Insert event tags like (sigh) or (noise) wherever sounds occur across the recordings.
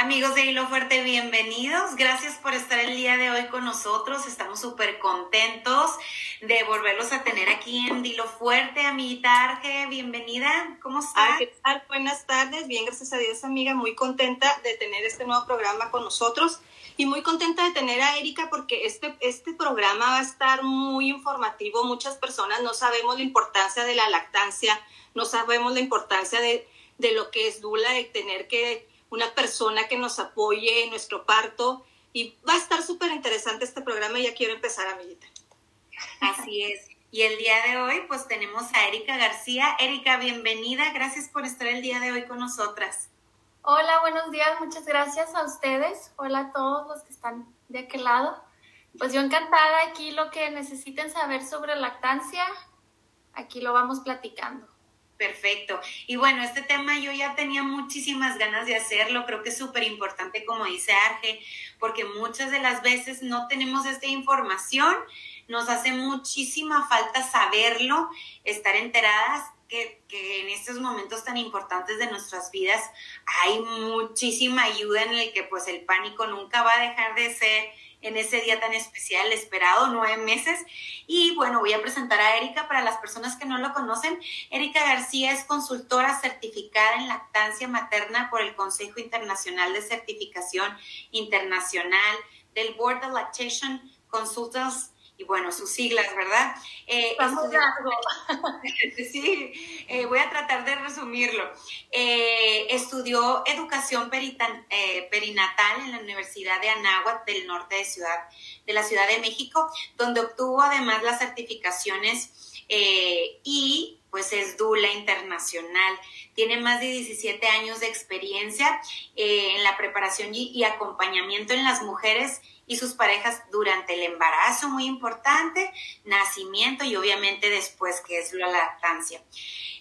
Amigos de Hilo Fuerte, bienvenidos. Gracias por estar el día de hoy con nosotros. Estamos súper contentos de volverlos a tener aquí en Hilo Fuerte. Amiguita Arge, bienvenida. ¿Cómo estás? ¿qué tal? Buenas tardes. Bien, gracias a Dios, amiga. Muy contenta de tener este nuevo programa con nosotros y muy contenta de tener a Erika porque este, este programa va a estar muy informativo. Muchas personas no sabemos la importancia de la lactancia, no sabemos la importancia de, de lo que es Dula, de tener que una persona que nos apoye en nuestro parto. Y va a estar súper interesante este programa y ya quiero empezar, amiguita. Así es. Y el día de hoy, pues tenemos a Erika García. Erika, bienvenida. Gracias por estar el día de hoy con nosotras. Hola, buenos días. Muchas gracias a ustedes. Hola a todos los que están de aquel lado. Pues yo encantada aquí lo que necesiten saber sobre lactancia, aquí lo vamos platicando. Perfecto. Y bueno, este tema yo ya tenía muchísimas ganas de hacerlo. Creo que es súper importante, como dice Arge, porque muchas de las veces no tenemos esta información. Nos hace muchísima falta saberlo, estar enteradas que, que, en estos momentos tan importantes de nuestras vidas hay muchísima ayuda en el que pues el pánico nunca va a dejar de ser en ese día tan especial, esperado, nueve meses. Y bueno, voy a presentar a Erika para las personas que no lo conocen. Erika García es consultora certificada en lactancia materna por el Consejo Internacional de Certificación Internacional del Board of Lactation Consultants y bueno, sus siglas, ¿verdad? Eh, estudió, (laughs) sí, eh, voy a tratar de Eh, estudió educación eh, perinatal en la Universidad de Anáhuac del norte de, ciudad, de la Ciudad de México, donde obtuvo además las certificaciones y pues es Dula Internacional. Tiene más de 17 años de experiencia en la preparación y acompañamiento en las mujeres y sus parejas durante el embarazo, muy importante, nacimiento y obviamente después, que es la lactancia.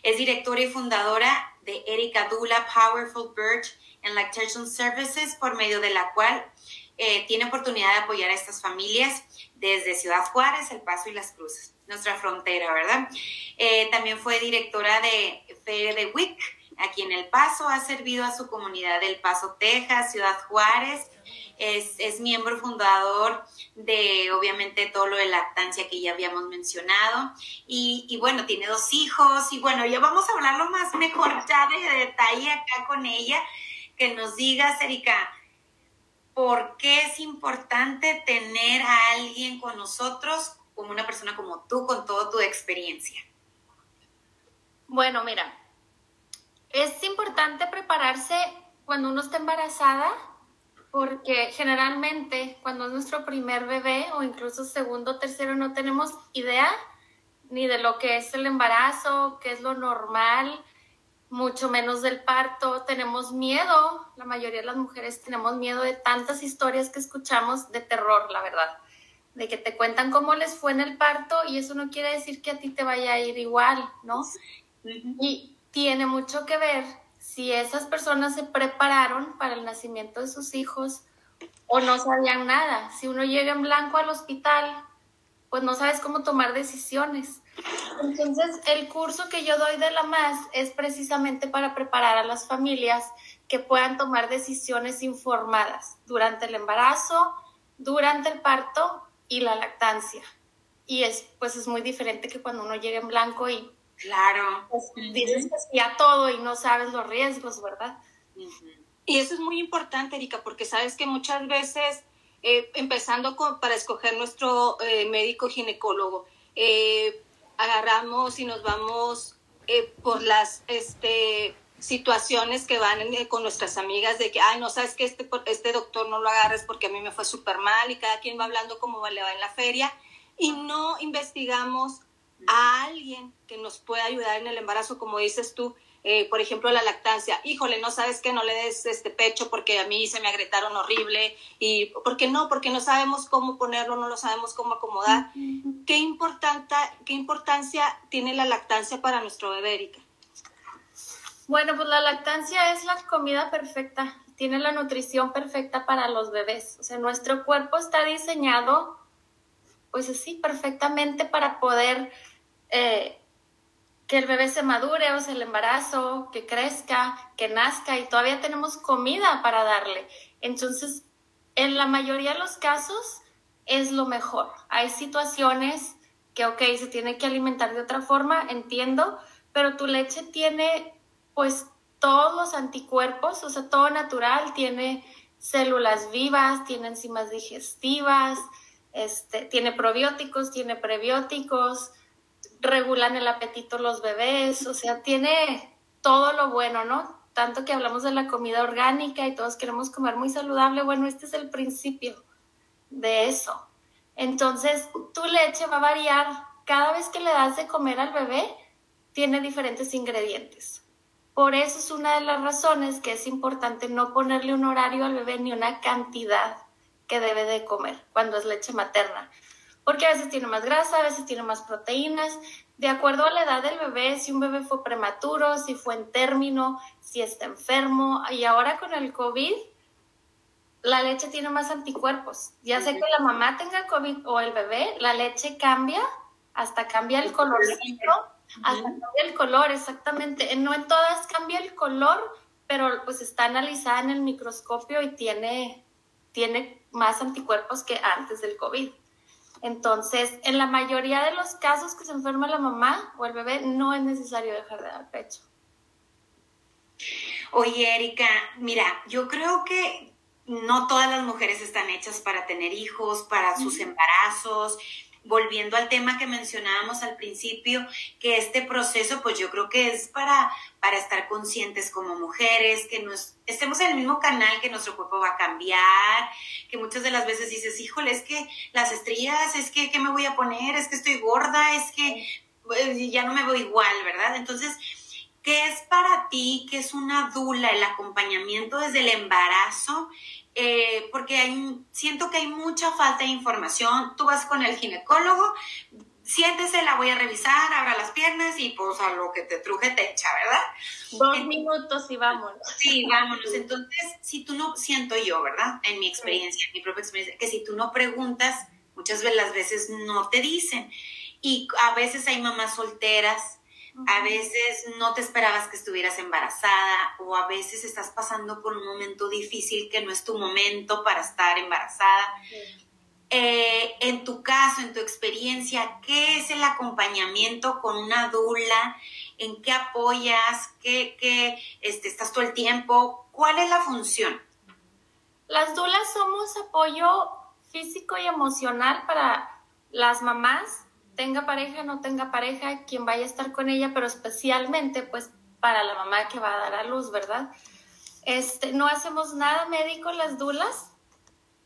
Es directora y fundadora de Erika Dula Powerful Birth and Lactation Services, por medio de la cual eh, tiene oportunidad de apoyar a estas familias desde Ciudad Juárez, El Paso y Las Cruces, nuestra frontera, ¿verdad? Eh, también fue directora de de WIC aquí en El Paso, ha servido a su comunidad del Paso, Texas, Ciudad Juárez, es, miembro fundador de, obviamente, todo lo de lactancia que ya habíamos mencionado. Y, bueno, tiene dos hijos. Y bueno, ya vamos a hablarlo más mejor ya de detalle acá con ella. Que nos digas, Erika, ¿por qué es importante tener a alguien con nosotros, como una persona como tú, con toda tu experiencia? Bueno, mira, es importante prepararse cuando uno está embarazada porque generalmente cuando es nuestro primer bebé o incluso segundo tercero no tenemos idea ni de lo que es el embarazo, qué es lo normal, mucho menos del parto. Tenemos miedo, la mayoría de las mujeres tenemos miedo de tantas historias que escuchamos de terror, la verdad, de que te cuentan cómo les fue en el parto y eso no quiere decir que a ti te vaya a ir igual, ¿no? Y tiene mucho que ver si esas personas se prepararon para el nacimiento de sus hijos o no sabían nada. Si uno llega en blanco al hospital, pues no sabes cómo tomar decisiones. Entonces, el curso que yo doy de la MAS es precisamente para preparar a las familias que puedan tomar decisiones informadas durante el embarazo, durante el parto y la lactancia. Y es, pues es muy diferente que cuando uno llega en blanco y Claro. Pues, dices que sí a todo y no sabes los riesgos, ¿verdad? Y eso es muy importante, Erika, porque sabes que muchas veces, eh, empezando con, para escoger nuestro eh, médico ginecólogo, eh, agarramos y nos vamos por las este, situaciones que van con nuestras amigas de que, ay, no sabes que este, este doctor no lo agarres porque a mí me fue súper mal y cada quien va hablando cómo le va en la feria y no investigamos a alguien que nos pueda ayudar en el embarazo, como dices tú, eh, por ejemplo, la lactancia. Híjole, no sabes que no le des este pecho porque a mí se me agrietaron horrible y ¿por qué no? Porque no sabemos cómo ponerlo, no lo sabemos cómo acomodar. ¿Qué, importante, ¿Qué importancia tiene la lactancia para nuestro bebé, Erika? Bueno, pues la lactancia es la comida perfecta, tiene la nutrición perfecta para los bebés. O sea, nuestro cuerpo está diseñado, pues así, perfectamente para poder eh, que el bebé se madure o sea el embarazo, que crezca, que nazca y todavía tenemos comida para darle. Entonces, en la mayoría de los casos es lo mejor. Hay situaciones que, ok, se tiene que alimentar de otra forma, entiendo, pero tu leche tiene pues todos los anticuerpos, o sea, todo natural, tiene células vivas, tiene enzimas digestivas, este, tiene probióticos, tiene prebióticos, regulan el apetito los bebés, o sea, tiene todo lo bueno, ¿no? Tanto que hablamos de la comida orgánica y todos queremos comer muy saludable, bueno, este es el principio de eso. Entonces, tu leche va a variar cada vez que le das de comer al bebé, tiene diferentes ingredientes. Por eso es una de las razones que es importante no ponerle un horario al bebé ni una cantidad que debe de comer cuando es leche materna. Porque a veces tiene más grasa, a veces tiene más proteínas. De acuerdo a la edad del bebé, si un bebé fue prematuro, si fue en término, si está enfermo. Y ahora con el COVID, la leche tiene más anticuerpos. Ya sé que la mamá tenga COVID o el bebé, la leche cambia, hasta cambia el colorcito, hasta cambia el color, exactamente. No en todas cambia el color, pero pues está analizada en el microscopio y tiene, tiene más anticuerpos que antes del COVID. Entonces, en la mayoría de los casos que se enferma la mamá o el bebé, no es necesario dejar de dar pecho. Oye, Erika, mira, yo creo que no todas las mujeres están hechas para tener hijos, para sus embarazos. Volviendo al tema que mencionábamos al principio, que este proceso, pues yo creo que es para, para estar conscientes como mujeres, que nos estemos en el mismo canal, que nuestro cuerpo va a cambiar, que muchas de las veces dices, híjole, es que las estrellas, es que, ¿qué me voy a poner? Es que estoy gorda, es que pues, ya no me veo igual, ¿verdad? Entonces, ¿qué es para ti, qué es una dula, el acompañamiento desde el embarazo? Eh, porque hay, siento que hay mucha falta de información. Tú vas con el ginecólogo, siéntese, la voy a revisar, abra las piernas y pues a lo que te truje te echa, ¿verdad? Dos minutos y vámonos. Sí, vámonos. Entonces, si tú no, siento yo, ¿verdad? En mi experiencia, en mi propia experiencia, que si tú no preguntas, muchas veces las veces no te dicen. Y a veces hay mamás solteras a veces no te esperabas que estuvieras embarazada o a veces estás pasando por un momento difícil que no es tu momento para estar embarazada. Eh, en tu caso, en tu experiencia, ¿qué es el acompañamiento con una dula? ¿En qué apoyas? ¿Qué, qué este, estás todo el tiempo? ¿Cuál es la función? Las dulas somos apoyo físico y emocional para las mamás tenga pareja, no tenga pareja, quien vaya a estar con ella, pero especialmente pues para la mamá que va a dar a luz, ¿verdad? Este, no hacemos nada médico las dulas,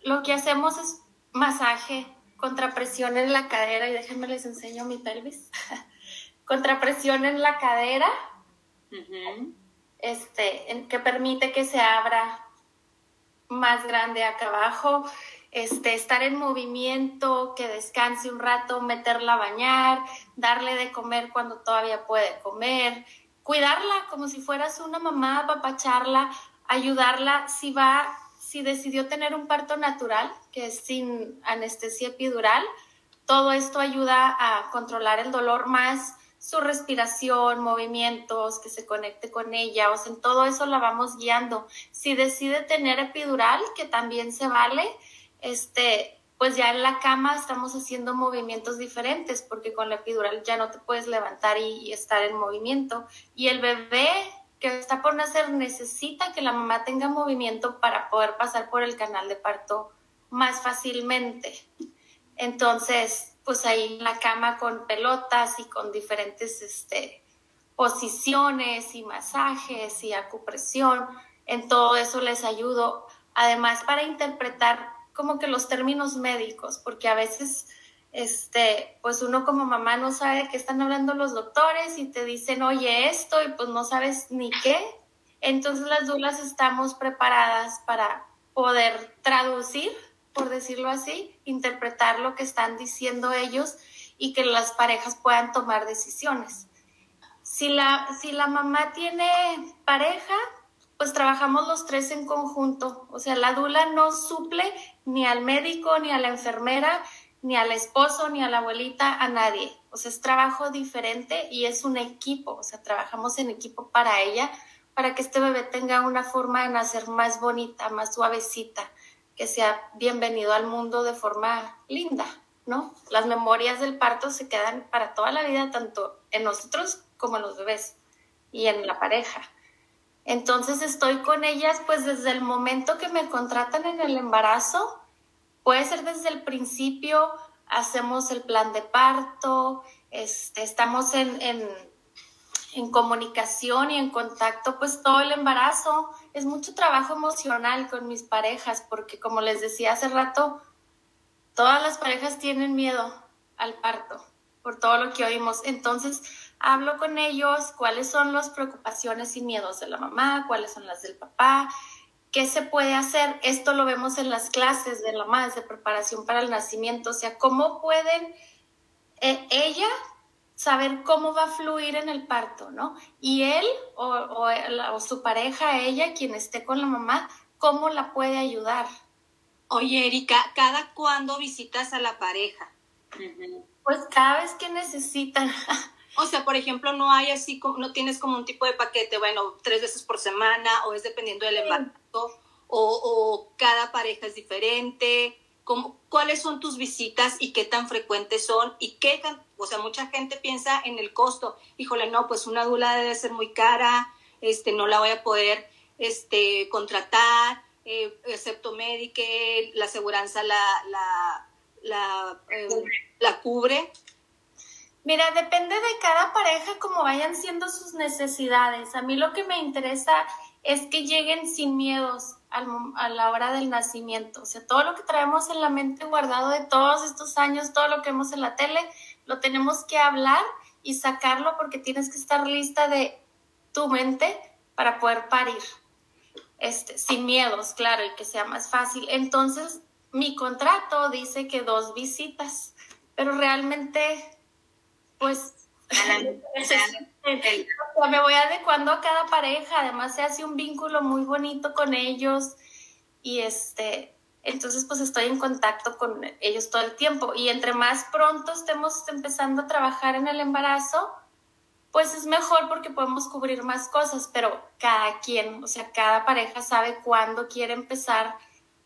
lo que hacemos es masaje, contrapresión en la cadera, y déjenme les enseño mi pelvis, (laughs) contrapresión en la cadera, este, que permite que se abra más grande acá abajo, este, estar en movimiento, que descanse un rato, meterla a bañar, darle de comer cuando todavía puede comer, cuidarla como si fueras una mamá, apapacharla, ayudarla si va, si decidió tener un parto natural, que es sin anestesia epidural, todo esto ayuda a controlar el dolor más su respiración, movimientos, que se conecte con ella, o sea, en todo eso la vamos guiando. Si decide tener epidural, que también se vale, este, pues ya en la cama estamos haciendo movimientos diferentes porque con la epidural ya no te puedes levantar y, estar en movimiento. Y el bebé que está por nacer necesita que la mamá tenga movimiento para poder pasar por el canal de parto más fácilmente. Entonces, pues ahí en la cama con pelotas y con diferentes este, posiciones y masajes y acupresión, en todo eso les ayudo. Además, para interpretar como que los términos médicos, porque a veces, este, pues uno como mamá no sabe de qué están hablando los doctores y te dicen, oye, esto, y pues no sabes ni qué. Entonces las dulas estamos preparadas para poder traducir, por decirlo así, interpretar lo que están diciendo ellos y que las parejas puedan tomar decisiones. Si la, si la mamá tiene pareja, pues trabajamos los tres en conjunto. O sea, la dula no suple ni al médico, ni a la enfermera, ni al esposo, ni a la abuelita, a nadie. O sea, es trabajo diferente y es un equipo, o sea, trabajamos en equipo para ella, para que este bebé tenga una forma de nacer más bonita, más suavecita, que sea bienvenido al mundo de forma linda, ¿no? Las memorias del parto se quedan para toda la vida, tanto en nosotros como en los bebés y en la pareja. Entonces estoy con ellas pues desde el momento que me contratan en el embarazo Puede ser desde el principio, hacemos el plan de parto, este, estamos en, en, comunicación y en contacto pues todo el embarazo. Es mucho trabajo emocional con mis parejas porque como les decía hace rato, todas las parejas tienen miedo al parto por todo lo que oímos. Entonces, hablo con ellos cuáles son las preocupaciones y miedos de la mamá, cuáles son las del papá, ¿Qué se puede hacer? Esto lo vemos en las clases de la más de preparación para el nacimiento, o sea, cómo pueden eh, ella saber cómo va a fluir en el parto, ¿no? Y él o, o, su pareja, ella, quien esté con la mamá, cómo la puede ayudar. Oye, Erika, ¿cada cuándo visitas a la pareja? Pues cada vez que necesitan. (laughs) O sea, por ejemplo, no hay así, como, no tienes como un tipo de paquete, bueno, tres veces por semana, o es dependiendo del embarazo, o, cada pareja es diferente. ¿Cómo, ¿Cuáles son tus visitas y qué tan frecuentes son? Y qué o sea, mucha gente piensa en el costo. Híjole, no, pues una dula debe ser muy cara, este, no la voy a poder este, contratar, eh, excepto Medicare, la aseguranza la, la, la, eh, la cubre. Mira, depende de cada pareja cómo vayan siendo sus necesidades. A mí lo que me interesa es que lleguen sin miedos a la hora del nacimiento. O sea, todo lo que traemos en la mente guardado de todos estos años, todo lo que vemos en la tele, lo tenemos que hablar y sacarlo porque tienes que estar lista de tu mente para poder parir. Este, sin miedos, claro, y que sea más fácil. Entonces, mi contrato dice que dos visitas, pero realmente pues (laughs) me voy adecuando a cada pareja, además se hace un vínculo muy bonito con ellos y este, entonces pues estoy en contacto con ellos todo el tiempo y entre más pronto estemos empezando a trabajar en el embarazo, pues es mejor porque podemos cubrir más cosas, pero cada quien, o sea, cada pareja sabe cuándo quiere empezar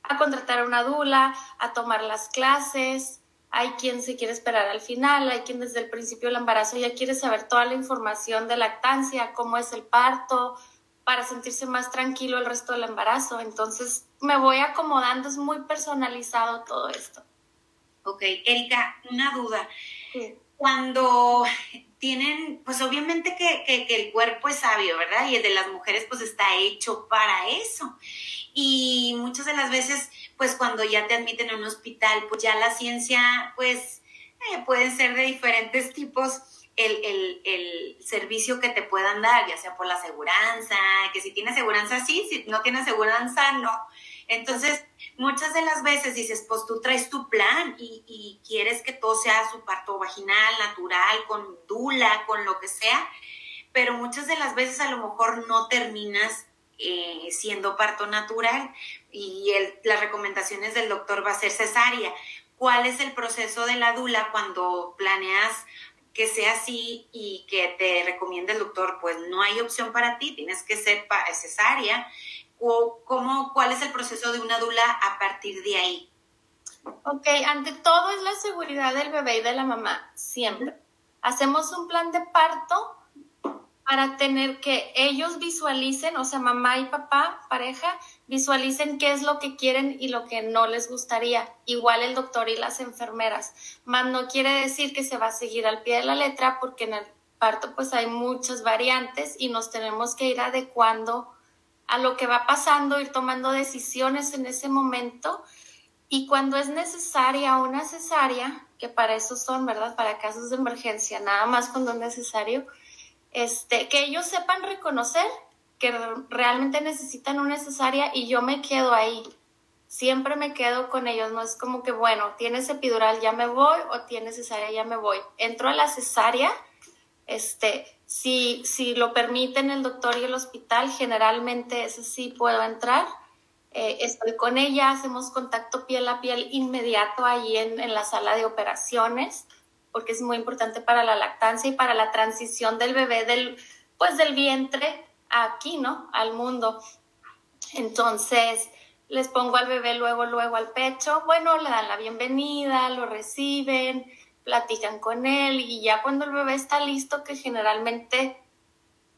a contratar a una dula, a tomar las clases, hay quien se quiere esperar al final, hay quien desde el principio del embarazo ya quiere saber toda la información de lactancia, cómo es el parto, para sentirse más tranquilo el resto del embarazo. Entonces me voy acomodando, es muy personalizado todo esto. Ok, Erika, una duda. Cuando tienen, pues obviamente que, que, el cuerpo es sabio, ¿verdad? Y el de las mujeres pues está hecho para eso. Y muchas de las veces, pues cuando ya te admiten en un hospital, pues ya la ciencia, pues eh, pueden ser de diferentes tipos. El, el, el, servicio que te puedan dar, ya sea por la aseguranza, que si tienes aseguranza sí, si no tienes aseguranza no. Entonces, muchas de las veces dices, pues tú traes tu plan y, quieres que todo sea su parto vaginal, natural, con dula, con lo que sea, pero muchas de las veces a lo mejor no terminas eh, siendo parto natural y el, las recomendaciones del doctor va a ser cesárea. ¿Cuál es el proceso de la dula cuando planeas que sea así y que te recomiende el doctor? Pues no hay opción para ti, tienes que ser cesárea. O, ¿cómo, ¿Cuál es el proceso de una dula a partir de ahí? Ok, ante todo es la seguridad del bebé y de la mamá, siempre. Hacemos un plan de parto para tener que ellos visualicen, o sea, mamá y papá, pareja, visualicen qué es lo que quieren y lo que no les gustaría. Igual el doctor y las enfermeras. Más no quiere decir que se va a seguir al pie de la letra porque en el parto pues hay muchas variantes y nos tenemos que ir adecuando a lo que va pasando, ir tomando decisiones en ese momento. Y cuando es necesaria una cesárea, que para eso son, ¿verdad? Para casos de emergencia, nada más cuando es necesario, este, que ellos sepan reconocer que realmente necesitan una cesárea y yo me quedo ahí. Siempre me quedo con ellos, no es como que, bueno, tienes epidural, ya me voy, o tienes cesárea, ya me voy. Entro a la cesárea, este, si, si lo permiten el doctor y el hospital, generalmente ese sí puedo entrar. eh, estoy con ella, hacemos contacto piel a piel inmediato ahí en, en, la sala de operaciones, porque es muy importante para la lactancia y para la transición del bebé del, pues del vientre aquí, ¿no? Al mundo. Entonces, les pongo al bebé luego, luego al pecho, bueno, le dan la bienvenida, lo reciben, platican con él y ya cuando el bebé está listo, que generalmente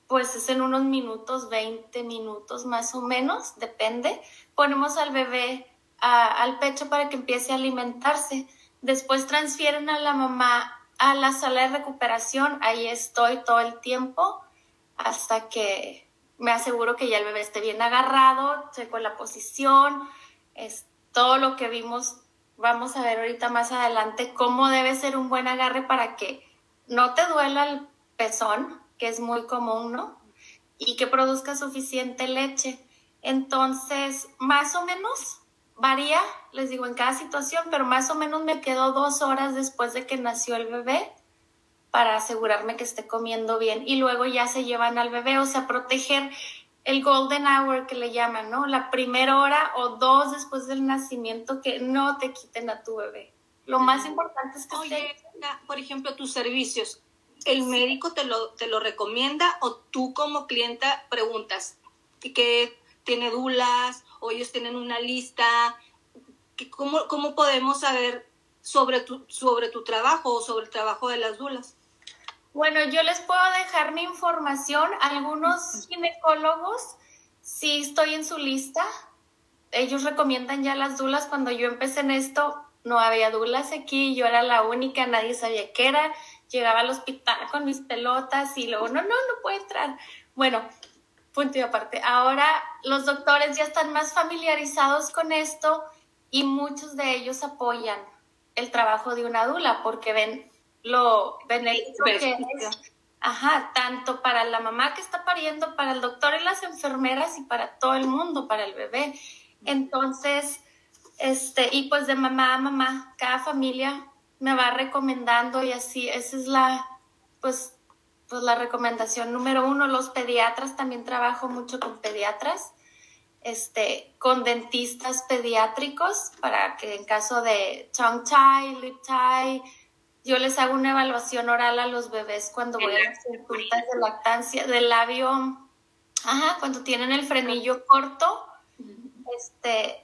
pues es en unos minutos, 20 minutos más o menos, depende, ponemos al bebé al pecho para que empiece a alimentarse. Después transfieren a la mamá a la sala de recuperación, ahí estoy todo el tiempo hasta que me aseguro que ya el bebé esté bien agarrado, checo la posición, es todo lo que vimos vamos a ver ahorita más adelante cómo debe ser un buen agarre para que no te duela el pezón, que es muy común, ¿no? Y que produzca suficiente leche. Entonces, más o menos varía, les digo, en cada situación, pero más o menos me quedo dos horas después de que nació el bebé para asegurarme que esté comiendo bien. Y luego ya se llevan al bebé, o sea, proteger el golden hour que le llaman, ¿no? La primera hora o dos después del nacimiento que no te quiten a tu bebé. Lo más importante es que... Oye, por ejemplo, tus servicios, ¿el médico te lo, te lo recomienda o tú como clienta preguntas que tiene dulas o ellos tienen una lista? ¿Cómo, cómo podemos saber sobre tu, sobre tu trabajo o sobre el trabajo de las dulas? Bueno, yo les puedo dejar mi información. Algunos ginecólogos sí estoy en su lista. Ellos recomiendan ya las dulas. Cuando yo empecé en esto, no había dulas aquí. Yo era la única, nadie sabía qué era. Llegaba al hospital con mis pelotas y luego, no, no, no puede entrar. Bueno, punto y aparte. Ahora los doctores ya están más familiarizados con esto y muchos de ellos apoyan el trabajo de una dula porque ven lo beneficio que es, ajá, tanto para la mamá que está pariendo, para el doctor y las enfermeras y para todo el mundo, para el bebé. Entonces, este, y pues de mamá a mamá, cada familia me va recomendando y así, esa es la, pues, pues la recomendación número uno. Los pediatras, también trabajo mucho con pediatras, este, con dentistas pediátricos para que en caso de tongue tie, lip tie, yo les hago una evaluación oral a los bebés cuando voy a las consultas de lactancia, del labio, ajá, cuando tienen el frenillo corto, este,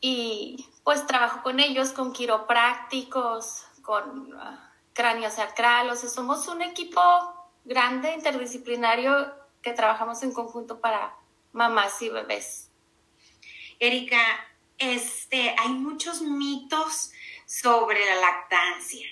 y pues trabajo con ellos, con quiroprácticos, con uh, cráneo sacral, o sea, somos un equipo grande, interdisciplinario, que trabajamos en conjunto para mamás y bebés. Erika, este, hay muchos mitos sobre la lactancia.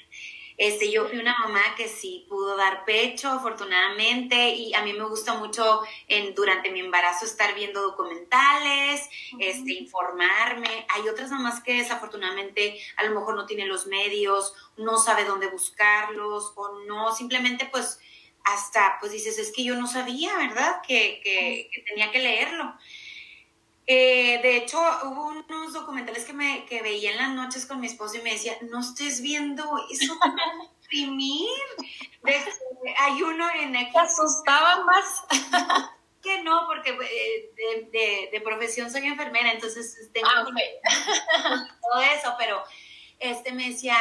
Este, yo fui una mamá que sí pudo dar pecho, afortunadamente, y a mí me gusta mucho en, durante mi embarazo estar viendo documentales, este, informarme. Hay otras mamás que desafortunadamente a lo mejor no tienen los medios, no sabe dónde buscarlos, o no, simplemente pues hasta pues dices, es que yo no sabía, ¿verdad? Que, que tenía que leerlo. Eh, de hecho, hubo unos documentales que, me, que veía en las noches con mi esposo y me decía, no estés viendo eso para imprimir. hay uno en aquí. asustaba más. (laughs) que no, porque eh, de, de, profesión soy enfermera, entonces tengo ah, (laughs) todo eso, pero este me decía,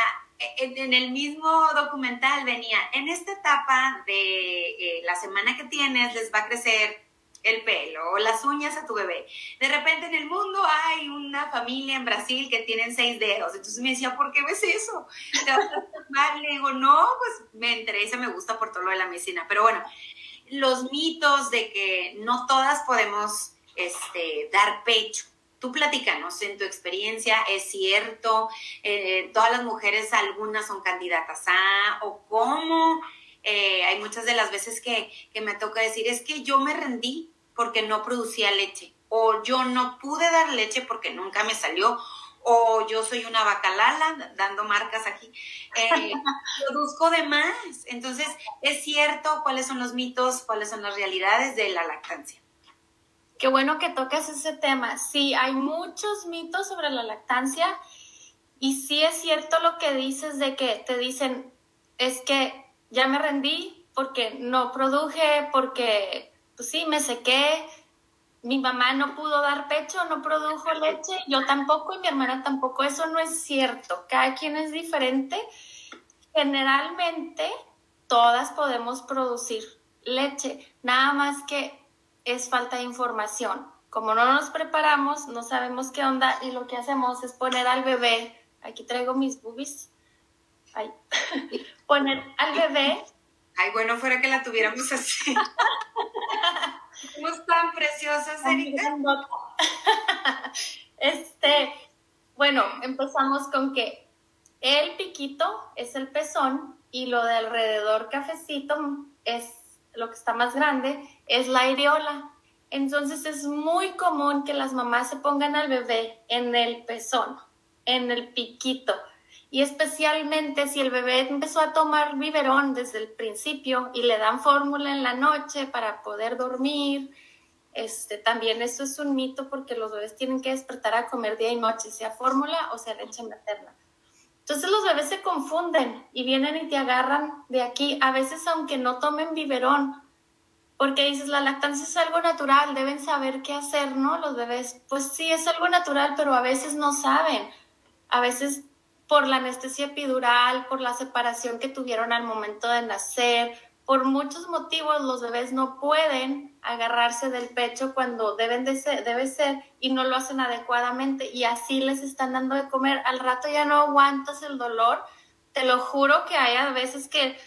en, en, el mismo documental venía, en esta etapa de eh, la semana que tienes les va a crecer el pelo o las uñas a tu bebé. De repente en el mundo hay una familia en Brasil que tienen seis dedos. Entonces me decía, ¿por qué ves eso? ¿Te Le digo, no, pues me interesa, me gusta por todo lo de la medicina. Pero bueno, los mitos de que no todas podemos este, dar pecho. Tú platícanos, en tu experiencia, ¿es cierto? Eh, ¿Todas las mujeres, algunas son candidatas a o cómo? Eh, hay muchas de las veces que, que me toca decir, es que yo me rendí porque no producía leche, o yo no pude dar leche porque nunca me salió, o yo soy una bacalala, dando marcas aquí, eh, (laughs) produzco de más. Entonces, es cierto cuáles son los mitos, cuáles son las realidades de la lactancia. Qué bueno que tocas ese tema. Sí, hay muchos mitos sobre la lactancia y sí es cierto lo que dices de que te dicen, es que ya me rendí porque no produje, porque pues sí, me sequé, mi mamá no pudo dar pecho, no produjo leche, yo tampoco y mi hermana tampoco. Eso no es cierto. Cada quien es diferente. Generalmente todas podemos producir leche, nada más que es falta de información. Como no nos preparamos, no sabemos qué onda y lo que hacemos es poner al bebé, aquí traigo mis boobies, ay, (laughs) poner al bebé. Ay, bueno, fuera que la tuviéramos así. (laughs) ¿Cómo tan preciosas, Erika? (laughs) Este, bueno, empezamos con que el piquito es el pezón y lo de alrededor cafecito es lo que está más grande, es la areola. Entonces es muy común que las mamás se pongan al bebé en el pezón, en el piquito. Y especialmente si el bebé empezó a tomar biberón desde el principio y le dan fórmula en la noche para poder dormir, este, también eso es un mito porque los bebés tienen que despertar a comer día y noche, sea fórmula o sea leche materna. Entonces los bebés se confunden y vienen y te agarran de aquí, a veces aunque no tomen biberón, porque dices, la lactancia es algo natural, deben saber qué hacer, ¿no? Los bebés, pues sí, es algo natural, pero a veces no saben. A veces por la anestesia epidural, por la separación que tuvieron al momento de nacer, por muchos motivos los bebés no pueden agarrarse del pecho cuando deben de ser, debe ser y no lo hacen adecuadamente y así les están dando de comer. Al rato ya no aguantas el dolor. Te lo juro que hay a veces que,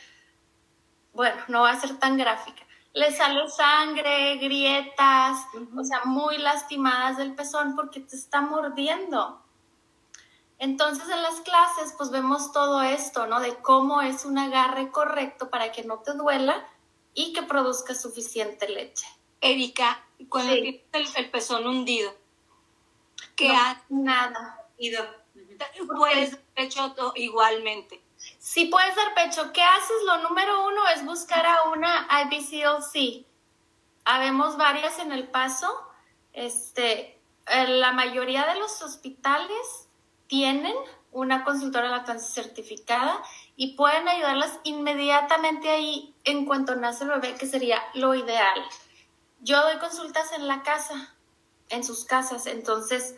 bueno, no va a ser tan gráfica. Les sale sangre, grietas, o sea, muy lastimadas del pezón porque te está mordiendo. Entonces en las clases pues vemos todo esto, ¿no? De cómo es un agarre correcto para que no te duela y que produzca suficiente leche. Erika, cuando tienes el, pezón hundido, ¿qué no, Nada. Puedes dar pecho igualmente. Sí puedes dar pecho. ¿Qué haces? Lo número uno es buscar a una IBCLC. Habemos varias en el paso. Este, la mayoría de los hospitales tienen una consultora lactancia certificada y pueden ayudarlas inmediatamente ahí en cuanto nace el bebé, que sería lo ideal. Yo doy consultas en la casa, en sus casas, entonces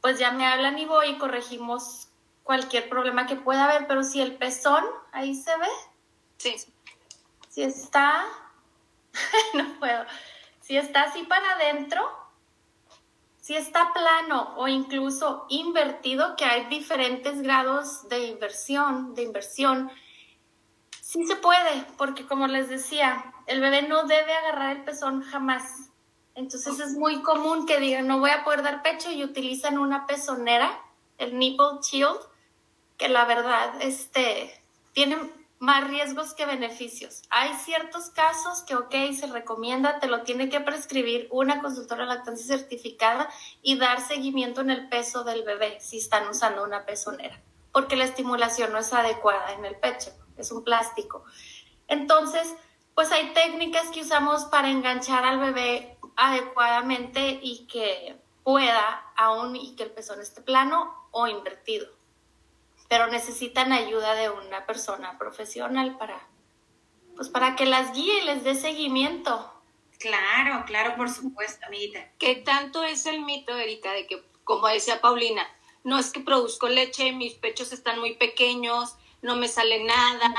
pues ya me hablan y voy y corregimos cualquier problema que pueda haber, pero si el pezón, ahí se ve. Sí. Si está, (laughs) no puedo, si está así para adentro, si está plano o incluso invertido, que hay diferentes grados de inversión, de inversión, sí se puede, porque como les decía, el bebé no debe agarrar el pezón jamás. Entonces es muy común que digan, no voy a poder dar pecho y utilizan una pezonera, el nipple shield, que la verdad, este, tiene más riesgos que beneficios. Hay ciertos casos que, ok, se recomienda, te lo tiene que prescribir una consultora lactancia certificada y dar seguimiento en el peso del bebé si están usando una pezonera, porque la estimulación no es adecuada en el pecho, es un plástico. Entonces, pues hay técnicas que usamos para enganchar al bebé adecuadamente y que pueda aún y que el pezón esté plano o invertido pero necesitan ayuda de una persona profesional para, pues para que las guíe y les dé seguimiento. Claro, claro, por supuesto, amiguita. ¿Qué tanto es el mito, Erika, de que, como decía Paulina, no es que produzco leche, mis pechos están muy pequeños, no me sale nada,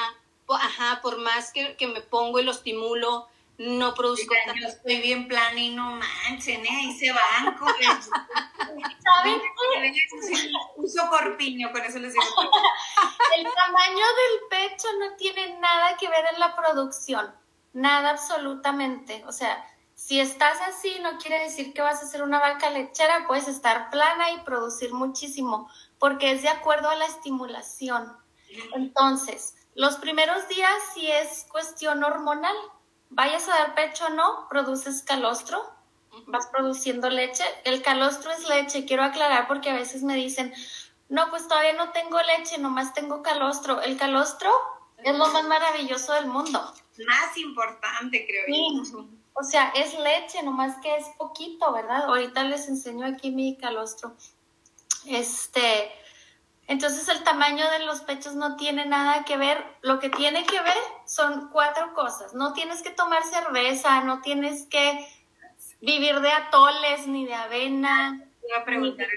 ajá, por más que, que me pongo y lo estimulo, no produzco Yo estoy bien plana y no manchen, ¿eh? Ahí se van con (laughs) ¿Saben Uso corpiño, con eso les digo. (laughs) El tamaño del pecho no tiene nada que ver en la producción. Nada absolutamente. O sea, si estás así, no quiere decir que vas a ser una vaca lechera, puedes estar plana y producir muchísimo, porque es de acuerdo a la estimulación. Entonces, los primeros días sí es cuestión hormonal vayas a dar pecho o no, produces calostro, vas produciendo leche. El calostro es leche, quiero aclarar porque a veces me dicen, no, pues todavía no tengo leche, nomás tengo calostro. El calostro es lo más maravilloso del mundo. Más importante, creo yo. O sea, es leche, nomás que es poquito, ¿verdad? Ahorita les enseño aquí mi calostro. Este, entonces el tamaño de los pechos no tiene nada que ver. Lo que tiene que ver son cuatro cosas. No tienes que tomar cerveza, no tienes que vivir de atoles ni de avena. Iba a preguntar.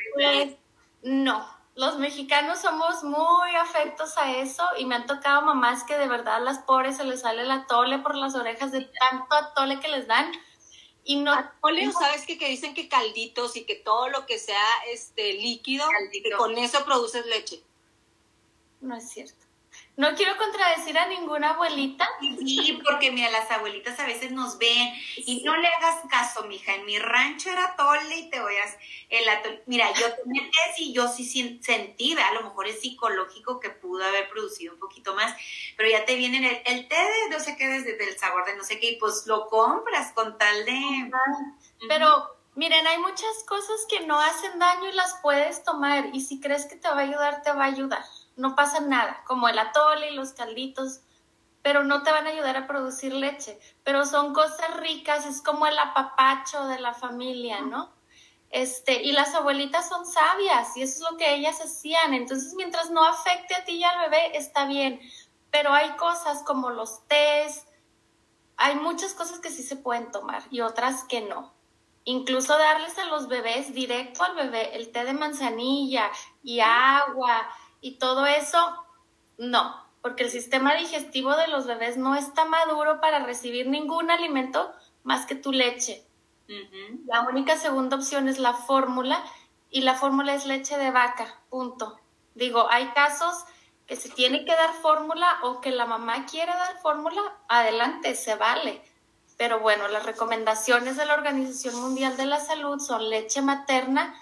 no, los mexicanos somos muy afectos a eso y me han tocado mamás que de verdad a las pobres se les sale el atole por las orejas de tanto atole que les dan. Y no, atole, ¿sabes que, que dicen que calditos y que todo lo que sea este líquido, que con eso produces leche? No es cierto. No quiero contradecir a ninguna abuelita. Sí, porque mira, las abuelitas a veces nos ven y no le hagas caso, mija. En mi rancho era tole y te oías el atole. Mira, yo te metes y yo sí sentí, a lo mejor es psicológico que pudo haber producido un poquito más, pero ya te vienen el, el té de no sé qué, desde el sabor de no sé qué, y pues lo compras con tal de. Pero miren, hay muchas cosas que no hacen daño y las puedes tomar, y si crees que te va a ayudar, te va a ayudar no pasa nada, como el atole y los calditos, pero no te van a ayudar a producir leche, pero son cosas ricas, es como el apapacho de la familia, ¿no? Este, y las abuelitas son sabias y eso es lo que ellas hacían, entonces mientras no afecte a ti y al bebé está bien, pero hay cosas como los tés, hay muchas cosas que sí se pueden tomar y otras que no. Incluso darles a los bebés directo al bebé el té de manzanilla y agua y todo eso, no, porque el sistema digestivo de los bebés no está maduro para recibir ningún alimento más que tu leche. La única segunda opción es la fórmula y la fórmula es leche de vaca, punto. Digo, hay casos que se tiene que dar fórmula o que la mamá quiere dar fórmula, adelante, se vale. Pero bueno, las recomendaciones de la Organización Mundial de la Salud son leche materna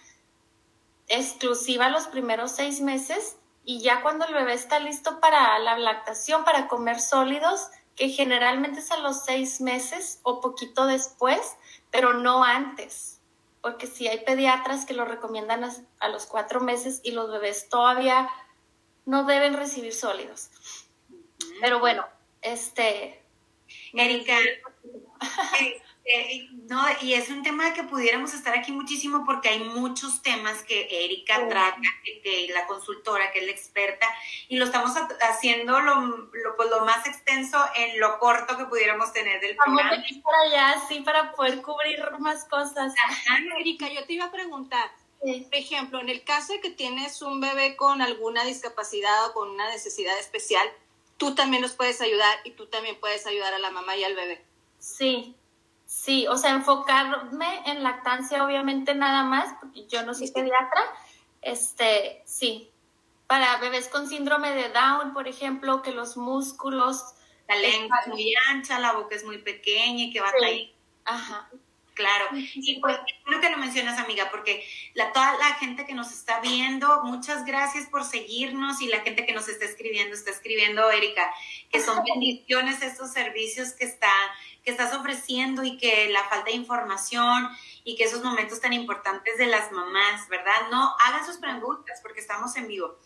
exclusiva los primeros seis meses y ya cuando el bebé está listo para la lactación, para comer sólidos, que generalmente es a los seis meses o poquito después, pero no antes, porque si hay pediatras que lo recomiendan a, los cuatro meses y los bebés todavía no deben recibir sólidos. Pero bueno, este... Erika, (laughs) Eh, no, y es un tema que pudiéramos estar aquí muchísimo porque hay muchos temas que Erika trata, que, la consultora, que es la experta, y lo estamos haciendo lo, lo, pues, lo más extenso en lo corto que pudiéramos tener del programa. Vamos para allá, sí, para poder cubrir más cosas. Erika, yo te iba a preguntar, por ejemplo, en el caso de que tienes un bebé con alguna discapacidad o con una necesidad especial, tú también nos puedes ayudar y tú también puedes ayudar a la mamá y al bebé. Sí, Sí, o sea, enfocarme en lactancia obviamente nada más, porque yo no soy pediatra, este, sí. Para bebés con síndrome de Down, por ejemplo, que los músculos... La lengua es muy ancha, la boca es muy pequeña y que va a ahí. Ajá. Claro. Y pues, creo que lo mencionas, amiga, porque la, toda la gente que nos está viendo, muchas gracias por seguirnos y la gente que nos está escribiendo, está escribiendo, Erika, que son (laughs) bendiciones estos servicios que está que estás ofreciendo y que la falta de información y que esos momentos tan importantes de las mamás, ¿verdad? No hagan sus preguntas porque estamos en vivo.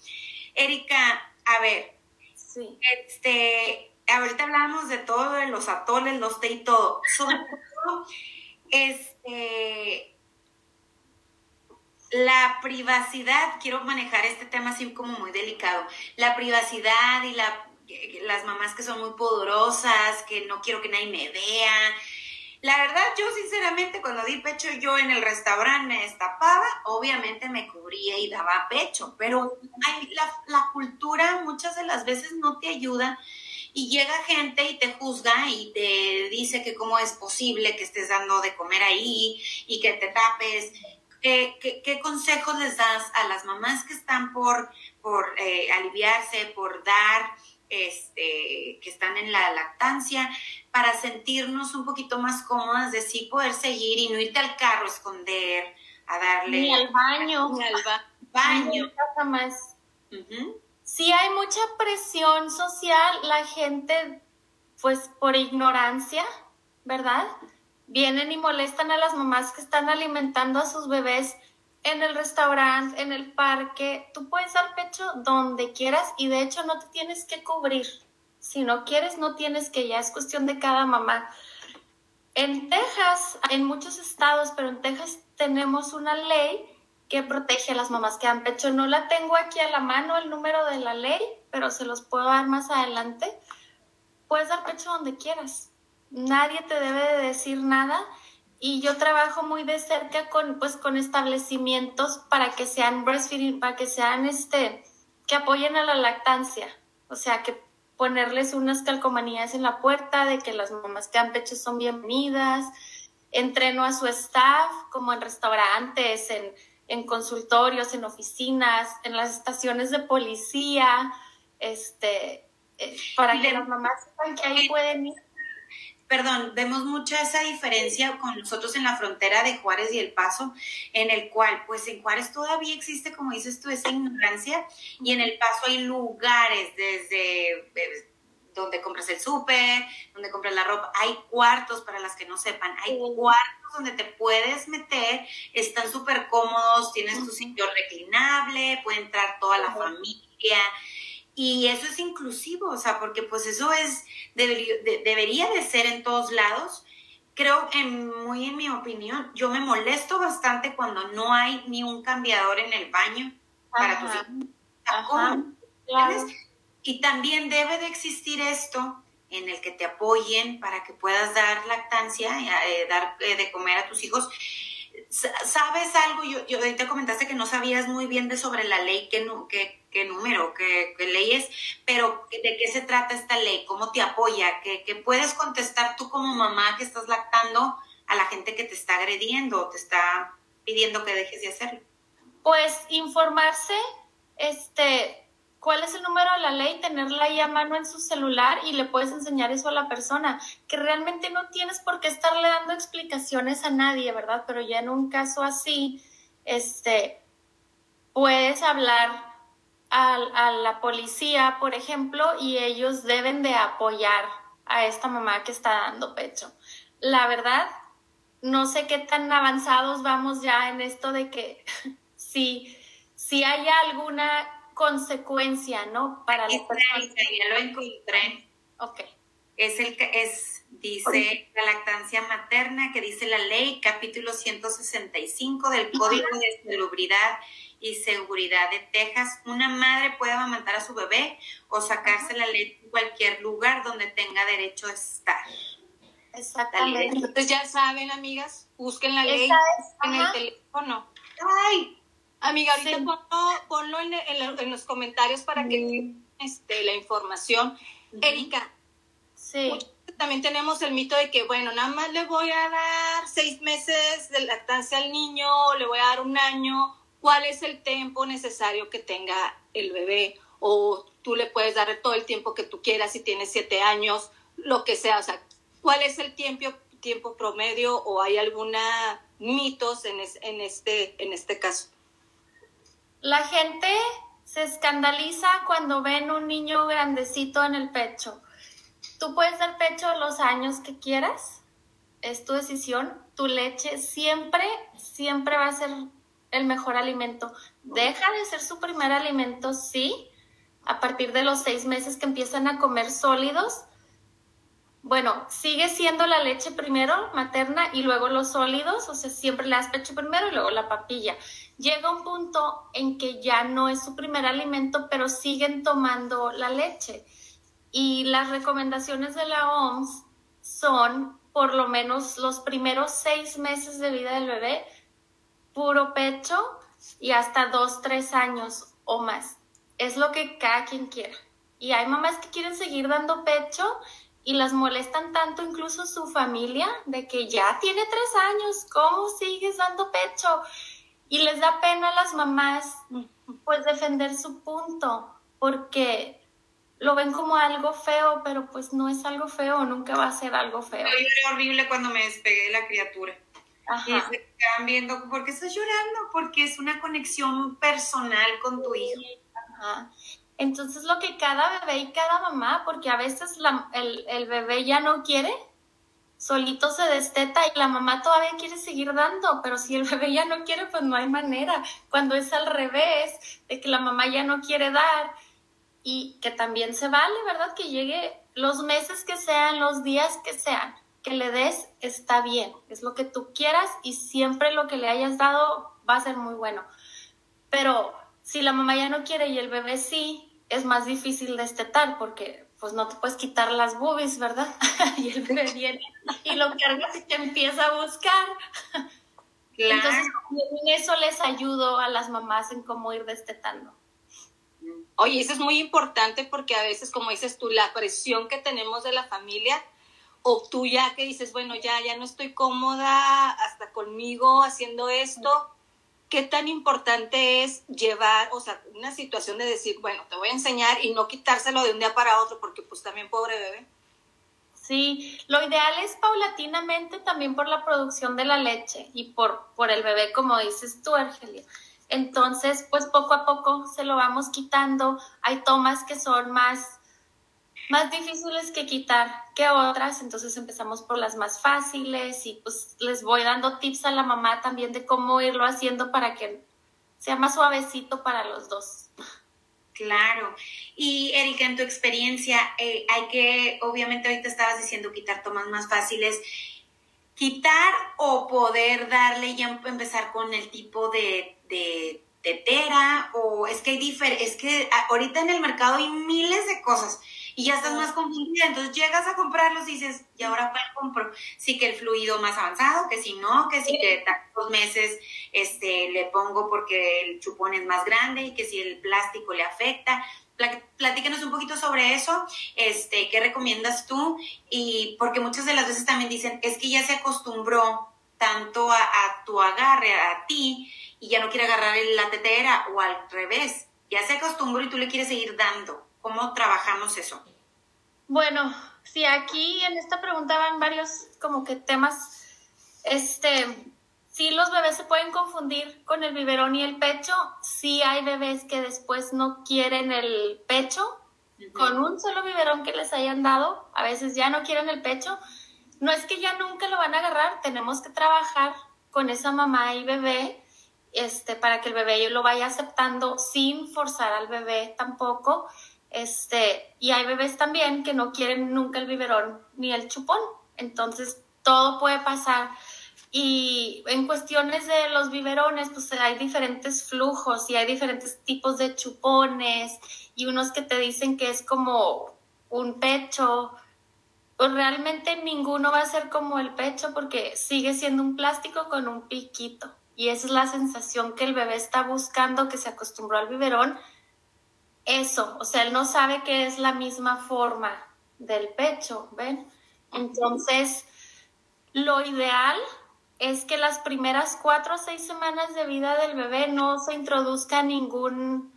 Erika, a ver, sí. este, ahorita hablábamos de todo, de los atoles, los té y todo. Sobre (laughs) todo, este, la privacidad, quiero manejar este tema así como muy delicado, la privacidad y la las mamás que son muy poderosas, que no quiero que nadie me vea. La verdad, yo sinceramente cuando di pecho yo en el restaurante me destapaba, obviamente me cubría y daba pecho, pero la, la cultura muchas de las veces no te ayuda y llega gente y te juzga y te dice que cómo es posible que estés dando de comer ahí y que te tapes. ¿Qué, qué, consejos les das a las mamás que están por, por eh, aliviarse, por dar? este, que están en la lactancia, para sentirnos un poquito más cómodas de sí poder seguir y no irte al carro a esconder, a darle... Ni al baño. Ni al (laughs) baño. más. Si hay mucha presión social, la gente, pues por ignorancia, ¿verdad? Vienen y molestan a las mamás que están alimentando a sus bebés en el restaurante, en el parque, tú puedes dar pecho donde quieras y de hecho no te tienes que cubrir. Si no quieres, no tienes que, ya es cuestión de cada mamá. En Texas, en muchos estados, pero en Texas tenemos una ley que protege a las mamás que dan pecho. No la tengo aquí a la mano el número de la ley, pero se los puedo dar más adelante. Puedes dar pecho donde quieras. Nadie te debe de decir nada y yo trabajo muy de cerca con, pues, con establecimientos para que sean breastfeeding, para que sean, este, que apoyen a la lactancia. O sea, que ponerles unas calcomanías en la puerta de que las mamás que dan pecho son bienvenidas. Entreno a su staff, como en restaurantes, en, en consultorios, en oficinas, en las estaciones de policía, este, para que las mamás sepan que ahí pueden ir. Perdón, vemos mucha esa diferencia con nosotros en la frontera de Juárez y El Paso, en el cual, pues en Juárez todavía existe, como dices tú, esa ignorancia y en El Paso hay lugares desde eh, donde compras el súper, donde compras la ropa, hay cuartos para las que no sepan, hay cuartos donde te puedes meter, están súper cómodos, tienes tu sitio reclinable, puede entrar toda la familia y eso es inclusivo, o sea, porque pues eso es, debería de, debería de ser en todos lados. Creo, en, muy en mi opinión, yo me molesto bastante cuando no hay ni un cambiador en el baño para tus hijos. Y también debe de existir esto en el que te apoyen para que puedas dar lactancia, eh, dar eh, de comer a tus hijos ¿Sabes algo? Yo, yo te comentaste que no sabías muy bien de sobre la ley, qué, qué, qué número, qué, qué, ley pero ¿de qué se trata esta ley? ¿Cómo te apoya? ¿Qué, ¿Qué, puedes contestar tú como mamá que estás lactando a la gente que te está agrediendo o te está pidiendo que dejes de hacerlo? Pues informarse, este, cuál es el número de la ley, tenerla ahí a mano en su celular y le puedes enseñar eso a la persona, que realmente no tienes por qué estarle dando explicaciones a nadie, ¿verdad? Pero ya en un caso así, este, puedes hablar a, a la policía, por ejemplo, y ellos deben de apoyar a esta mamá que está dando pecho. La verdad, no sé qué tan avanzados vamos ya en esto de que (laughs) si, si hay alguna consecuencia, ¿no? Para la. Ya lo encontré. Ok. Es el que es, dice la lactancia materna, que dice la ley, capítulo 165 del Código de Salubridad y Seguridad de Texas. Una madre puede amamantar a su bebé o sacarse la leche en cualquier lugar donde tenga derecho a estar. Exactamente. Entonces ya saben, amigas, busquen la ley en el teléfono. Ay, Amiga, ahorita ponlo, en, los comentarios para que este, la información. Erika, sí. también tenemos el mito de que, bueno, nada más le voy a dar seis meses de lactancia al niño, le voy a dar un año. ¿Cuál es el tiempo necesario que tenga el bebé? O tú le puedes dar todo el tiempo que tú quieras si tienes siete años, lo que sea. O sea, ¿cuál es el tiempo, tiempo promedio o hay alguna mitos en, en, este, en este caso? La gente se escandaliza cuando ven un niño grandecito en el pecho. Tú puedes dar pecho los años que quieras, es tu decisión. Tu leche siempre, siempre va a ser el mejor alimento. Deja de ser su primer alimento, sí, a partir de los seis meses que empiezan a comer sólidos, bueno, sigue siendo la leche primero materna y luego los sólidos, o sea, siempre le das pecho primero y luego la papilla. Llega un punto en que ya no es su primer alimento, pero siguen tomando la leche. Y las recomendaciones de la OMS son por lo menos los primeros seis meses de vida del bebé, puro pecho y hasta dos, tres años o más. Es lo que cada quien quiera. Y hay mamás que quieren seguir dando pecho y las molestan tanto incluso su familia de que ya tiene tres años, ¿cómo sigues dando pecho? Y les da pena a las mamás pues defender su punto porque lo ven como algo feo, pero pues no es algo feo, nunca va a ser algo feo. Yo lloré horrible cuando me despegué de la criatura. Ajá. Y se quedan viendo, ¿por qué estás llorando? Porque es una conexión personal con tu hijo. Ajá. Entonces lo que cada bebé y cada mamá, porque a veces el, bebé ya no quiere, solito se desteta y la mamá todavía quiere seguir dando, pero si el (laughs) bebé ya no quiere, pues no hay manera. Cuando es al revés, de que la mamá ya no quiere dar y que también se vale, ¿verdad? Que llegue los meses que sean, los días que sean, que le des, está bien, es lo que tú quieras y siempre lo que le hayas dado va a ser muy bueno. Pero si la mamá ya no quiere y el bebé sí, es más difícil destetar porque pues no te puedes quitar las boobies, ¿verdad? (laughs) y el bebé (laughs) viene y lo cargas y te empieza a buscar. Claro. Entonces, en eso les ayudo a las mamás en cómo ir destetando. Oye, eso es muy importante porque a veces, como dices tú, la presión que tenemos de la familia, o tú ya que dices, bueno, ya, ya no estoy cómoda hasta conmigo haciendo esto, ¿qué tan importante es llevar, o sea, una situación de decir, bueno, te voy a enseñar y no quitárselo de un día para otro, porque pues también pobre bebé? Sí, lo ideal es paulatinamente también por la producción de la leche y por, por el bebé, como dices tú, Argelia. Entonces, pues poco a poco se lo vamos quitando. Hay tomas que son más, más difíciles que quitar que otras, entonces empezamos por las más fáciles y pues les voy dando tips a la mamá también de cómo irlo haciendo para que sea más suavecito para los dos. Claro. Y Erika, en tu experiencia, eh, hay que, obviamente ahorita estabas diciendo quitar tomas más fáciles, quitar o poder darle ya empezar con el tipo de tetera o es que hay diferentes, es que ahorita en el mercado hay miles de cosas y ya estás más confundida, entonces llegas a comprarlos y dices, ¿y ahora cuál compro? Sí que el fluido más avanzado, que si no, que si que tantos meses este, le pongo porque el chupón es más grande y que si el plástico le afecta. Platícanos un poquito sobre eso, este, ¿qué recomiendas tú? Y porque muchas de las veces también dicen, es que ya se acostumbró tanto a, a tu agarre, a ti, y ya no quiere agarrar la tetera o al revés, ya se acostumbró y tú le quieres seguir dando. ¿Cómo trabajamos eso? Bueno, sí, aquí en esta pregunta van varios como que temas. Este, sí, los bebés se pueden confundir con el biberón y el pecho. Sí hay bebés que después no quieren el pecho. Con un solo biberón que les hayan dado, a veces ya no quieren el pecho. No es que ya nunca lo van a agarrar, tenemos que trabajar con esa mamá y bebé este, para que el bebé lo vaya aceptando sin forzar al bebé tampoco. Este, y hay bebés también que no quieren nunca el biberón ni el chupón. Entonces, todo puede pasar. Y en cuestiones de los biberones, pues hay diferentes flujos y hay diferentes tipos de chupones y unos que te dicen que es como un pecho. Pues realmente ninguno va a ser como el pecho porque sigue siendo un plástico con un piquito. Y esa es la sensación que el bebé está buscando, que se acostumbró al biberón eso, o sea, él no sabe que es la misma forma del pecho, ¿ven? Entonces, lo ideal es que las primeras cuatro o seis semanas de vida del bebé no se introduzca ningún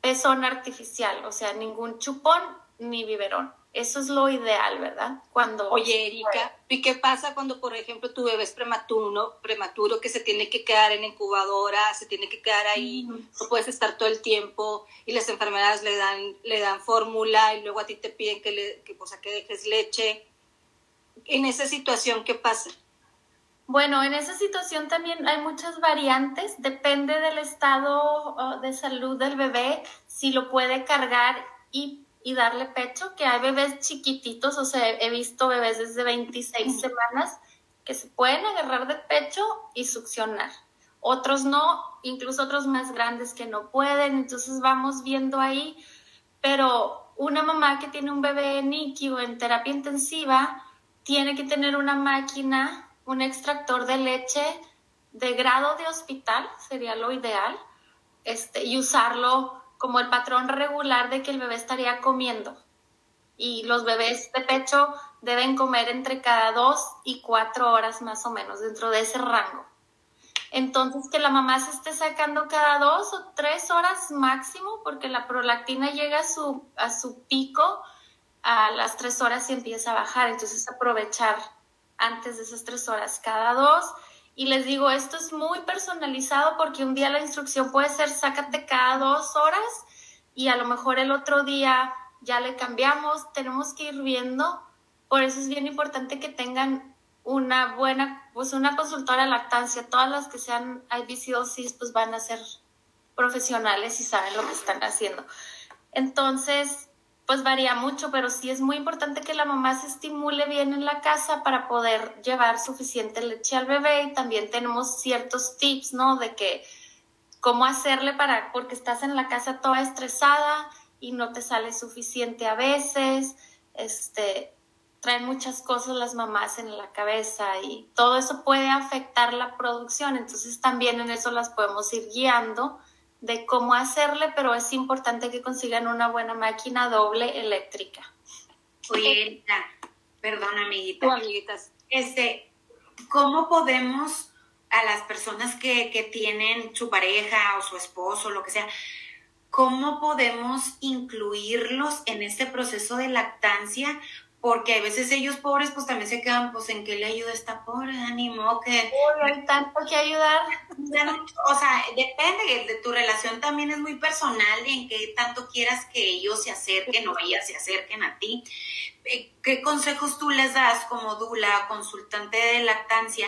pezón artificial, o sea, ningún chupón ni biberón. Eso es lo ideal, ¿verdad? Cuando Oye, Erika, ¿y qué pasa cuando, por ejemplo, tu bebé es prematuro, prematuro que se tiene que quedar en incubadora, se tiene que quedar ahí, no puedes estar todo el tiempo y las enfermedades le dan le dan fórmula y luego a ti te piden que le que, que dejes leche? En esa situación, ¿qué pasa? Bueno, en esa situación también hay muchas variantes, depende del estado uh, de salud del bebé, si lo puede cargar y y darle pecho, que hay bebés chiquititos, o sea, he visto bebés desde 26 semanas que se pueden agarrar de pecho y succionar. Otros no, incluso otros más grandes que no pueden, entonces vamos viendo ahí, pero una mamá que tiene un bebé en NICU en terapia intensiva tiene que tener una máquina, un extractor de leche de grado de hospital, sería lo ideal, este, y usarlo como el patrón regular de que el bebé estaría comiendo. Y los bebés de pecho deben comer entre cada dos y cuatro horas más o menos, dentro de ese rango. Entonces, que la mamá se esté sacando cada dos o tres horas máximo, porque la prolactina llega a su, a su pico a las tres horas y empieza a bajar. Entonces, aprovechar antes de esas tres horas cada dos y les digo, esto es muy personalizado porque un día la instrucción puede ser sácate cada dos horas y a lo mejor el otro día ya le cambiamos. Tenemos que ir viendo. Por eso es bien importante que tengan una buena, pues una consultora de lactancia. Todas las que sean IBCOCs pues van a ser profesionales y saben lo que están haciendo. Entonces, pues varía mucho, pero sí es muy importante que la mamá se estimule bien en la casa para poder llevar suficiente leche al bebé. Y también tenemos ciertos tips, ¿no? De que cómo hacerle para, porque estás en la casa toda estresada y no te sale suficiente a veces, este, traen muchas cosas las mamás en la cabeza y todo eso puede afectar la producción, entonces también en eso las podemos ir guiando de cómo hacerle, pero es importante que consigan una buena máquina doble eléctrica. Oye, perdón, amiguita. amiguitas. Este, ¿cómo podemos a las personas que, que tienen su pareja o su esposo, lo que sea, cómo podemos incluirlos en este proceso de lactancia porque a veces ellos pobres pues también se quedan pues en qué le ayuda esta pobre ánimo que hay tanto que ayudar. O sea depende de tu relación también es muy personal en qué tanto quieras que ellos se acerquen o ellas se acerquen a ti. Eh, qué consejos tú les das como dula consultante de lactancia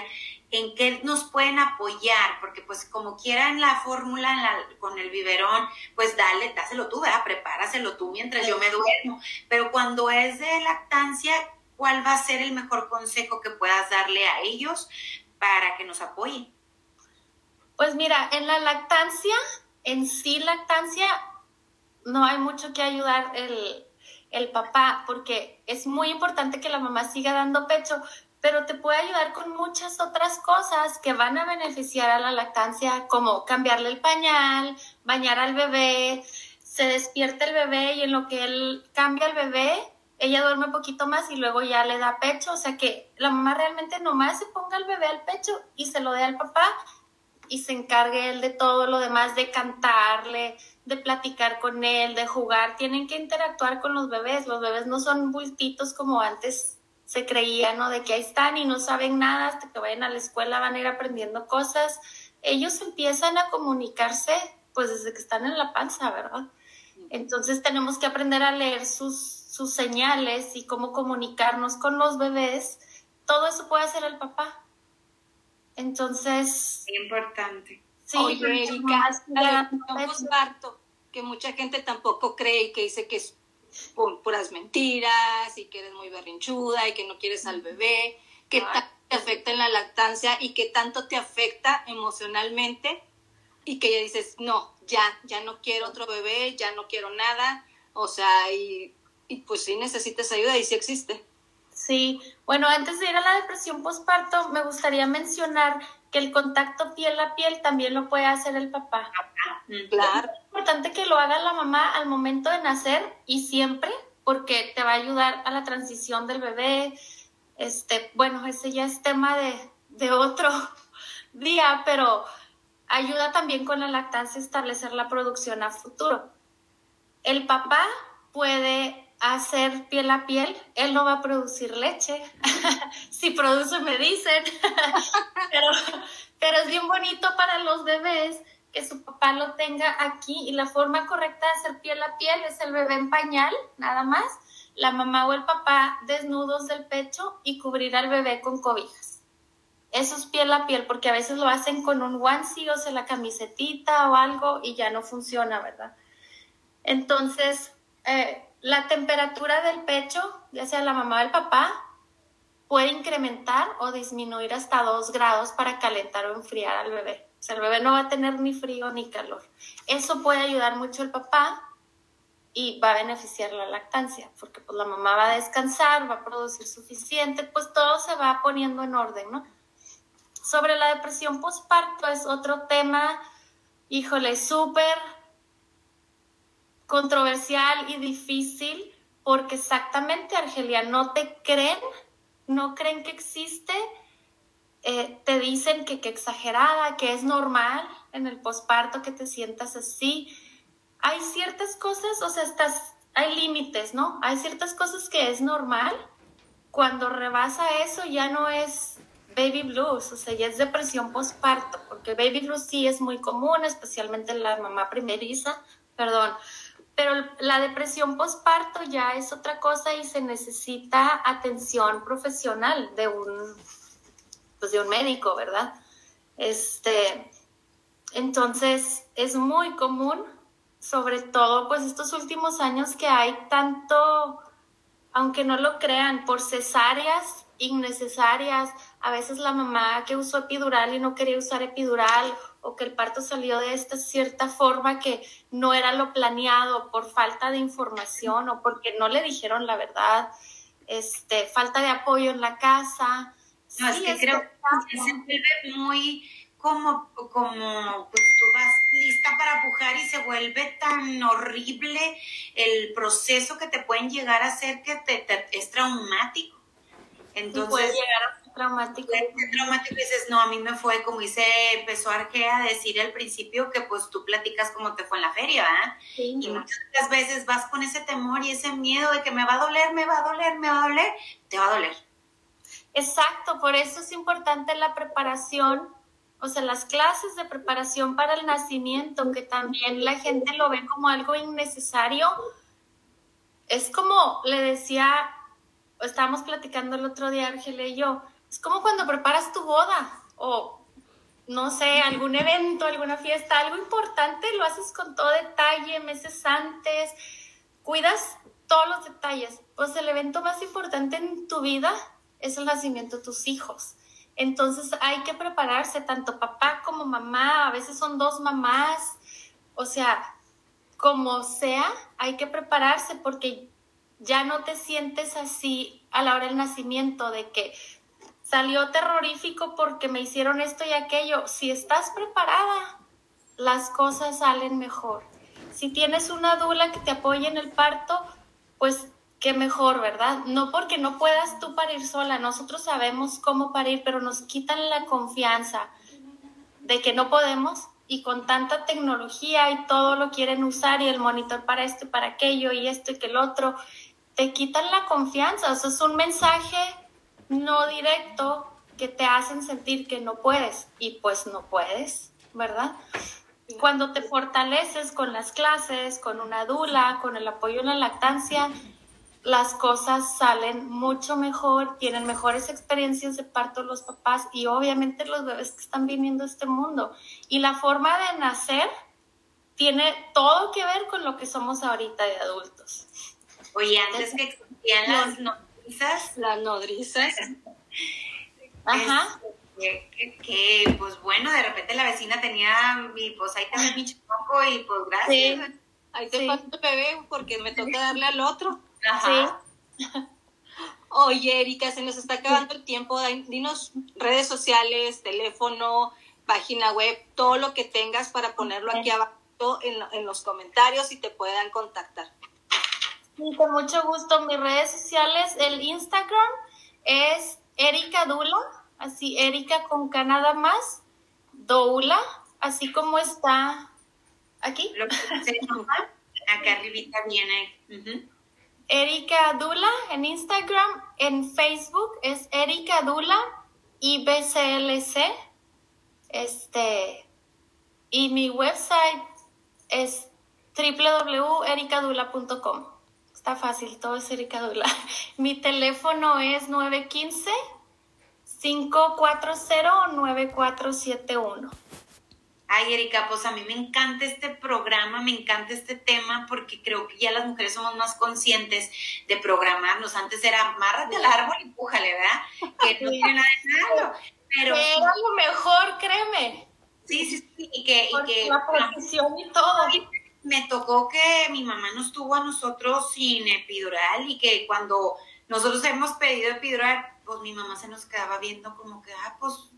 en qué nos pueden apoyar, porque pues como quieran la fórmula con el biberón, pues dale, dáselo tú, ¿verdad? Prepáraselo tú mientras yo me duermo. Pero cuando es de lactancia, ¿cuál va a ser el mejor consejo que puedas darle a ellos para que nos apoyen? Pues mira, en la lactancia, en sí lactancia, no hay mucho que ayudar el, el papá, porque es muy importante que la mamá siga dando pecho, pero te puede ayudar con muchas otras cosas que van a beneficiar a la lactancia, como cambiarle el pañal, bañar al bebé, se despierta el bebé y en lo que él cambia el bebé, ella duerme un poquito más y luego ya le da pecho, o sea que la mamá realmente nomás se ponga el bebé al pecho y se lo dé al papá y se encargue él de todo lo demás, de cantarle, de platicar con él, de jugar, tienen que interactuar con los bebés, los bebés no son bultitos como antes se creía, ¿no? De que ahí están y no saben nada, hasta que vayan a la escuela van a ir aprendiendo cosas. Ellos empiezan a comunicarse, pues desde que están en la panza, ¿verdad? Entonces tenemos que aprender a leer sus, sus señales y cómo comunicarnos con los bebés. Todo eso puede hacer el papá. Entonces... Importante. Sí, Oye, Erika, que mucha gente tampoco cree y que dice que es por puras mentiras y que eres muy berrinchuda y que no quieres al bebé, qué tanto te afecta en la lactancia y qué tanto te afecta emocionalmente y que ya dices, no, ya, ya no quiero otro bebé, ya no quiero nada, o sea, y, y pues sí necesitas ayuda y sí existe. Sí, bueno, antes de ir a la depresión postparto, me gustaría mencionar que el contacto piel a piel también lo puede hacer el papá. Claro. Es importante que lo haga la mamá al momento de nacer y siempre, porque te va a ayudar a la transición del bebé. Este, bueno, ese ya es tema de, de otro (laughs) día, pero ayuda también con la lactancia a establecer la producción a futuro. El papá puede hacer piel a piel, él no va a producir leche. (laughs) si produce, me dicen. (laughs) pero, pero es bien bonito para los bebés que su papá lo tenga aquí y la forma correcta de hacer piel a piel es el bebé en pañal, nada más, la mamá o el papá desnudos del pecho y cubrir al bebé con cobijas. Eso es piel a piel porque a veces lo hacen con un onesie o sea la camisetita o algo y ya no funciona, ¿verdad? Entonces, eh, la temperatura del pecho, ya sea la mamá o el papá, puede incrementar o disminuir hasta 2 grados para calentar o enfriar al bebé. O sea, el bebé no va a tener ni frío ni calor. Eso puede ayudar mucho al papá y va a beneficiar la lactancia, porque pues la mamá va a descansar, va a producir suficiente, pues todo se va poniendo en orden, ¿no? Sobre la depresión postparto es otro tema, híjole, súper controversial y difícil porque exactamente, Argelia, no te creen, no creen que existe, eh, te dicen que, que exagerada, que es normal en el posparto que te sientas así. Hay ciertas cosas, o sea, estás, hay límites, ¿no? Hay ciertas cosas que es normal. Cuando rebasa eso ya no es baby blues, o sea, ya es depresión posparto, porque baby blues sí es muy común, especialmente en la mamá primeriza, perdón, pero la depresión postparto ya es otra cosa y se necesita atención profesional de un, pues de un médico, ¿verdad? Este, entonces es muy común, sobre todo pues estos últimos años que hay tanto, aunque no lo crean, por cesáreas innecesarias, a veces la mamá que usó epidural y no quería usar epidural o que el parto salió de esta cierta forma que no era lo planeado por falta de información o porque no le dijeron la verdad, este, falta de apoyo en la casa. No, es que creo que se vuelve muy como, como pues tú vas lista para pujar y se vuelve tan horrible el proceso que te pueden llegar a hacer que te, es traumático. Entonces, puede llegar a traumático. traumático y dices, no, a mí me fue, como dice, empezó Argea a decir al principio que pues tú platicas cómo te fue en la feria, ¿verdad? Y muchas veces vas con ese temor y ese miedo de que me va a doler, me va a doler, me va a doler, te va a doler. Exacto, por eso es importante la preparación, o sea, las clases de preparación para el nacimiento, que también la gente lo ve como algo innecesario. Es como le decía estábamos platicando el otro día, Ángela y yo, es como cuando preparas tu boda o, no sé, algún evento, alguna fiesta, algo importante, lo haces con todo detalle, meses antes, cuidas todos los detalles. Pues el evento más importante en tu vida es el nacimiento de tus hijos. Entonces hay que prepararse, tanto papá como mamá, a veces son dos mamás, o sea, como sea, hay que prepararse porque ya no te sientes así a la hora del nacimiento, de que salió terrorífico porque me hicieron esto y aquello. Si estás preparada, las cosas salen mejor. Si tienes una dula que te apoye en el parto, pues qué mejor, ¿verdad? No porque no puedas tú parir sola, nosotros sabemos cómo parir, pero nos quitan la confianza de que no podemos y con tanta tecnología y todo lo quieren usar y el monitor para esto y para aquello y esto y que el otro te quitan la confianza. O sea, es un mensaje no directo que te hacen sentir que no puedes y pues no puedes, ¿verdad? Cuando te fortaleces con las clases, con una dula, con el apoyo en la lactancia, las cosas salen mucho mejor, tienen mejores experiencias de parto los papás y obviamente los bebés que están viniendo a este mundo. Y la forma de nacer tiene todo que ver con lo que somos ahorita de adultos. Oye, antes que existían las nodrizas. Las nodrizas. Ajá. Este, que, pues bueno, de repente la vecina tenía mi, pues ahí también mi chipoco y pues gracias. Sí. Ahí te sí. paso bebé porque me toca darle al otro. Ajá. Sí. Oye, Erika, se nos está acabando el tiempo. Dinos redes sociales, teléfono, página web, todo lo que tengas para ponerlo aquí abajo en, en los comentarios y te puedan contactar. Sí, con mucho gusto. Mis redes sociales, el Instagram es Erika Dula, así Erika con K nada más, Doula, así como está aquí. Lo que acá arribita viene. Erika Dula en Instagram, en Facebook es Erika Dula y BCLC. Este, y mi website es www.ericadula.com. Está fácil, todo es Erika Dula. (laughs) Mi teléfono es 915-540-9471. Ay, Erika, pues a mí me encanta este programa, me encanta este tema porque creo que ya las mujeres somos más conscientes de programarnos. Antes era amárrate al árbol y pújale, ¿verdad? Que no tiene nada de malo. Pero era lo mejor, créeme. Sí, sí, sí, y que, y que la precisión y todo me tocó que mi mamá nos tuvo a nosotros sin epidural y que cuando nosotros hemos pedido epidural, pues mi mamá se nos quedaba viendo como que, ah, pues,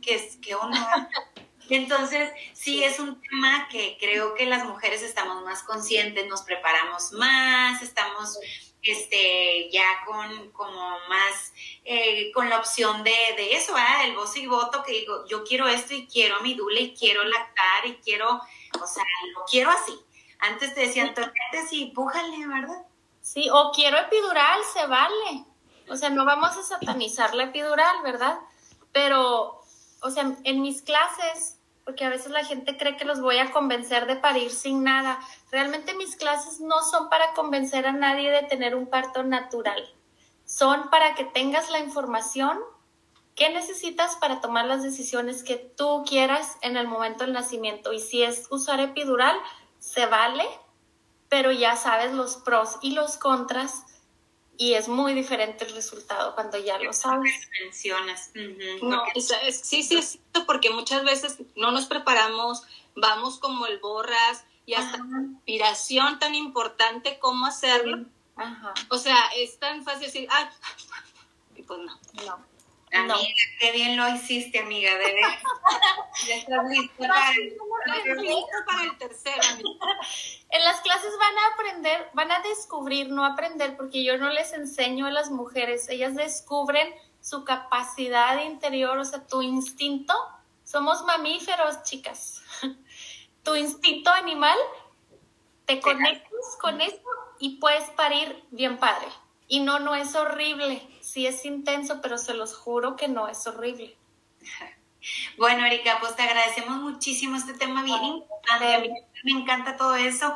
¿qué, qué onda? (laughs) Entonces, sí es un tema que creo que las mujeres estamos más conscientes, nos preparamos más, estamos este, ya con como más, eh, con la opción de, de eso, ¿verdad? El voz y voto que digo, yo quiero esto y quiero mi dule y quiero lactar y quiero, o sea, lo quiero así. Antes te decían, tocate y pújale, ¿verdad? Sí, o quiero epidural, se vale. O sea, no vamos a satanizar la epidural, ¿verdad? Pero, o sea, en mis clases, porque a veces la gente cree que los voy a convencer de parir sin nada. Realmente mis clases no son para convencer a nadie de tener un parto natural. Son para que tengas la información que necesitas para tomar las decisiones que tú quieras en el momento del nacimiento. Y si es usar epidural, se vale, pero ya sabes los pros y los contras y es muy diferente el resultado cuando ya lo sabes. Mencionas. no, sí, sí es cierto, porque muchas veces no nos preparamos, vamos como el borras y hasta inspiración tan importante como hacerlo. O sea, es tan fácil decir, ay, (laughs) y pues no. No. Amiga, qué bien lo hiciste, amiga, de ver. (laughs) ya estás lista para, para el tercero. En las clases van a aprender, van a descubrir, no aprender, porque yo no les enseño a las mujeres, ellas descubren su capacidad interior, o sea, tu instinto. Somos mamíferos, chicas. (laughs) tu instinto animal, te conectas con eso y puedes parir bien padre. Y no, no es horrible sí es intenso, pero se los juro que no es horrible. (laughs) Bueno, Erika, pues te agradecemos muchísimo este tema bien importante. me encanta todo eso.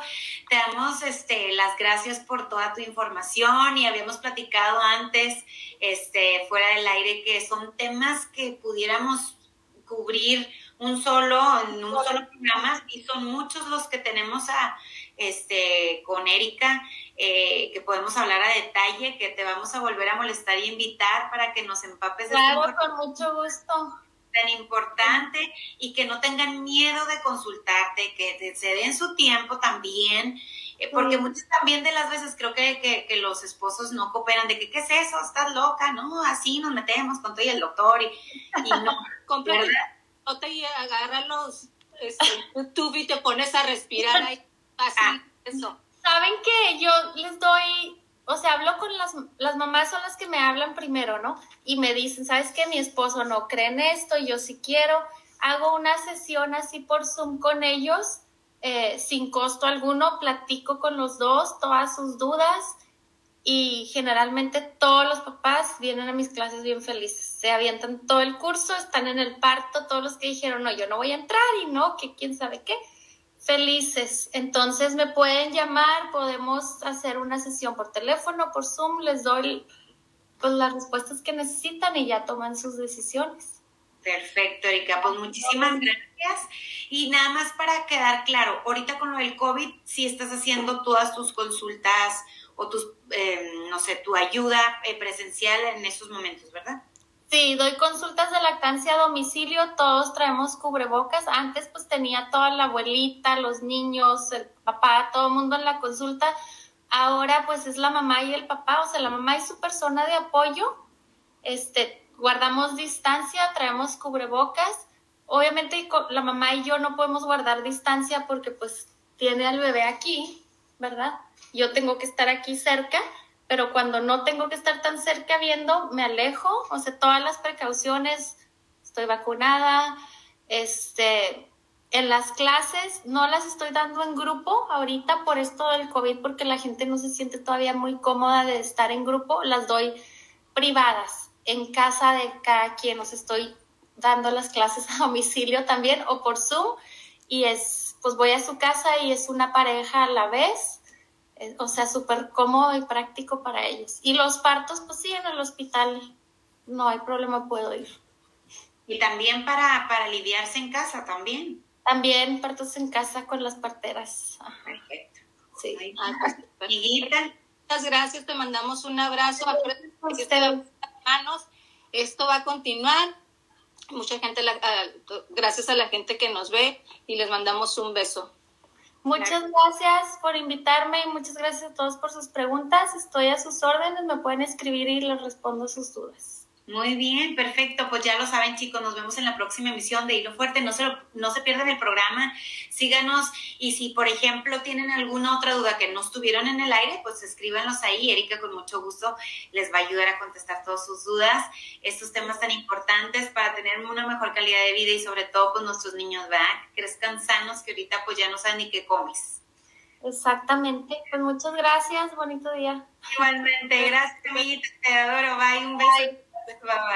Te damos este, las gracias por toda tu información y habíamos platicado antes, este, fuera del aire, que son temas que pudiéramos cubrir un solo, en un solo programa y son muchos los que tenemos a, este, con Erika, eh, que podemos hablar a detalle, que te vamos a volver a molestar y invitar para que nos empapes de Claro, con mucho gusto. Tan importante y que no tengan miedo de consultarte, que se den su tiempo también, eh, porque muchas también de las veces creo que, que, los esposos no cooperan, de que, ¿qué es eso? ¿Estás loca? No, así nos metemos con todo y el doctor y, y no. (laughs) no te agarra los este, YouTube y te pones a respirar ahí Así, ah. eso. Saben que yo les doy, o sea, hablo con las, las mamás, son las que me hablan primero, ¿no? Y me dicen, ¿sabes qué? Mi esposo no cree en esto, yo sí quiero. Hago una sesión así por Zoom con ellos, eh, sin costo alguno, platico con los dos todas sus dudas y generalmente todos los papás vienen a mis clases bien felices. Se avientan todo el curso, están en el parto, todos los que dijeron, no, yo no voy a entrar y no, que quién sabe qué felices. Entonces me pueden llamar, podemos hacer una sesión por teléfono, por Zoom, les doy pues, las respuestas que necesitan y ya toman sus decisiones. Perfecto, Erika. Pues muchísimas gracias. Y nada más para quedar claro, ahorita con lo del COVID, sí estás haciendo todas tus consultas o tus, eh, no sé, tu ayuda eh, presencial en esos momentos, ¿verdad? Sí, doy consultas de lactancia a domicilio, todos traemos cubrebocas. Antes pues tenía toda la abuelita, los niños, el papá, todo el mundo en la consulta. Ahora pues es la mamá y el papá, o sea, la mamá es su persona de apoyo. Este, guardamos distancia, traemos cubrebocas. Obviamente la mamá y yo no podemos guardar distancia porque pues tiene al bebé aquí, ¿verdad? Yo tengo que estar aquí cerca pero cuando no tengo que estar tan cerca viendo, me alejo, o sea, todas las precauciones, estoy vacunada, este, en las clases no las estoy dando en grupo ahorita por esto del COVID, porque la gente no se siente todavía muy cómoda de estar en grupo, las doy privadas, en casa de cada quien, os estoy dando las clases a (laughs) domicilio también o por Zoom, y es, pues voy a su casa y es una pareja a la vez, o sea, súper cómodo y práctico para ellos. Y los partos, pues sí, en el hospital no hay problema, puedo ir. Y también para, para aliviarse en casa, también. También partos en casa con las parteras. Perfecto. Sí. Muchas gracias, te mandamos un abrazo. Manos. Esto va a continuar. Mucha gente, gracias a la gente que nos ve y les mandamos un beso. Muchas gracias por invitarme y muchas gracias a todos por sus preguntas. Estoy a sus órdenes, me pueden escribir y les respondo sus dudas. Muy bien, perfecto. Pues ya lo saben, chicos, nos vemos en la próxima emisión de Hilo Fuerte. No se, no se pierdan el programa, síganos. Y si, por ejemplo, tienen alguna otra duda que no estuvieron en el aire, pues escríbanlos ahí. Erika, con mucho gusto, les va a ayudar a contestar todas sus dudas. Estos temas tan importantes para tener una mejor calidad de vida y, sobre todo, pues nuestros niños, ¿verdad? Que crezcan sanos, que ahorita, pues ya no saben ni qué comes. Exactamente. Pues muchas gracias. Bonito día. Igualmente. Gracias. Te adoro. Bye. Un beso. Bye bye.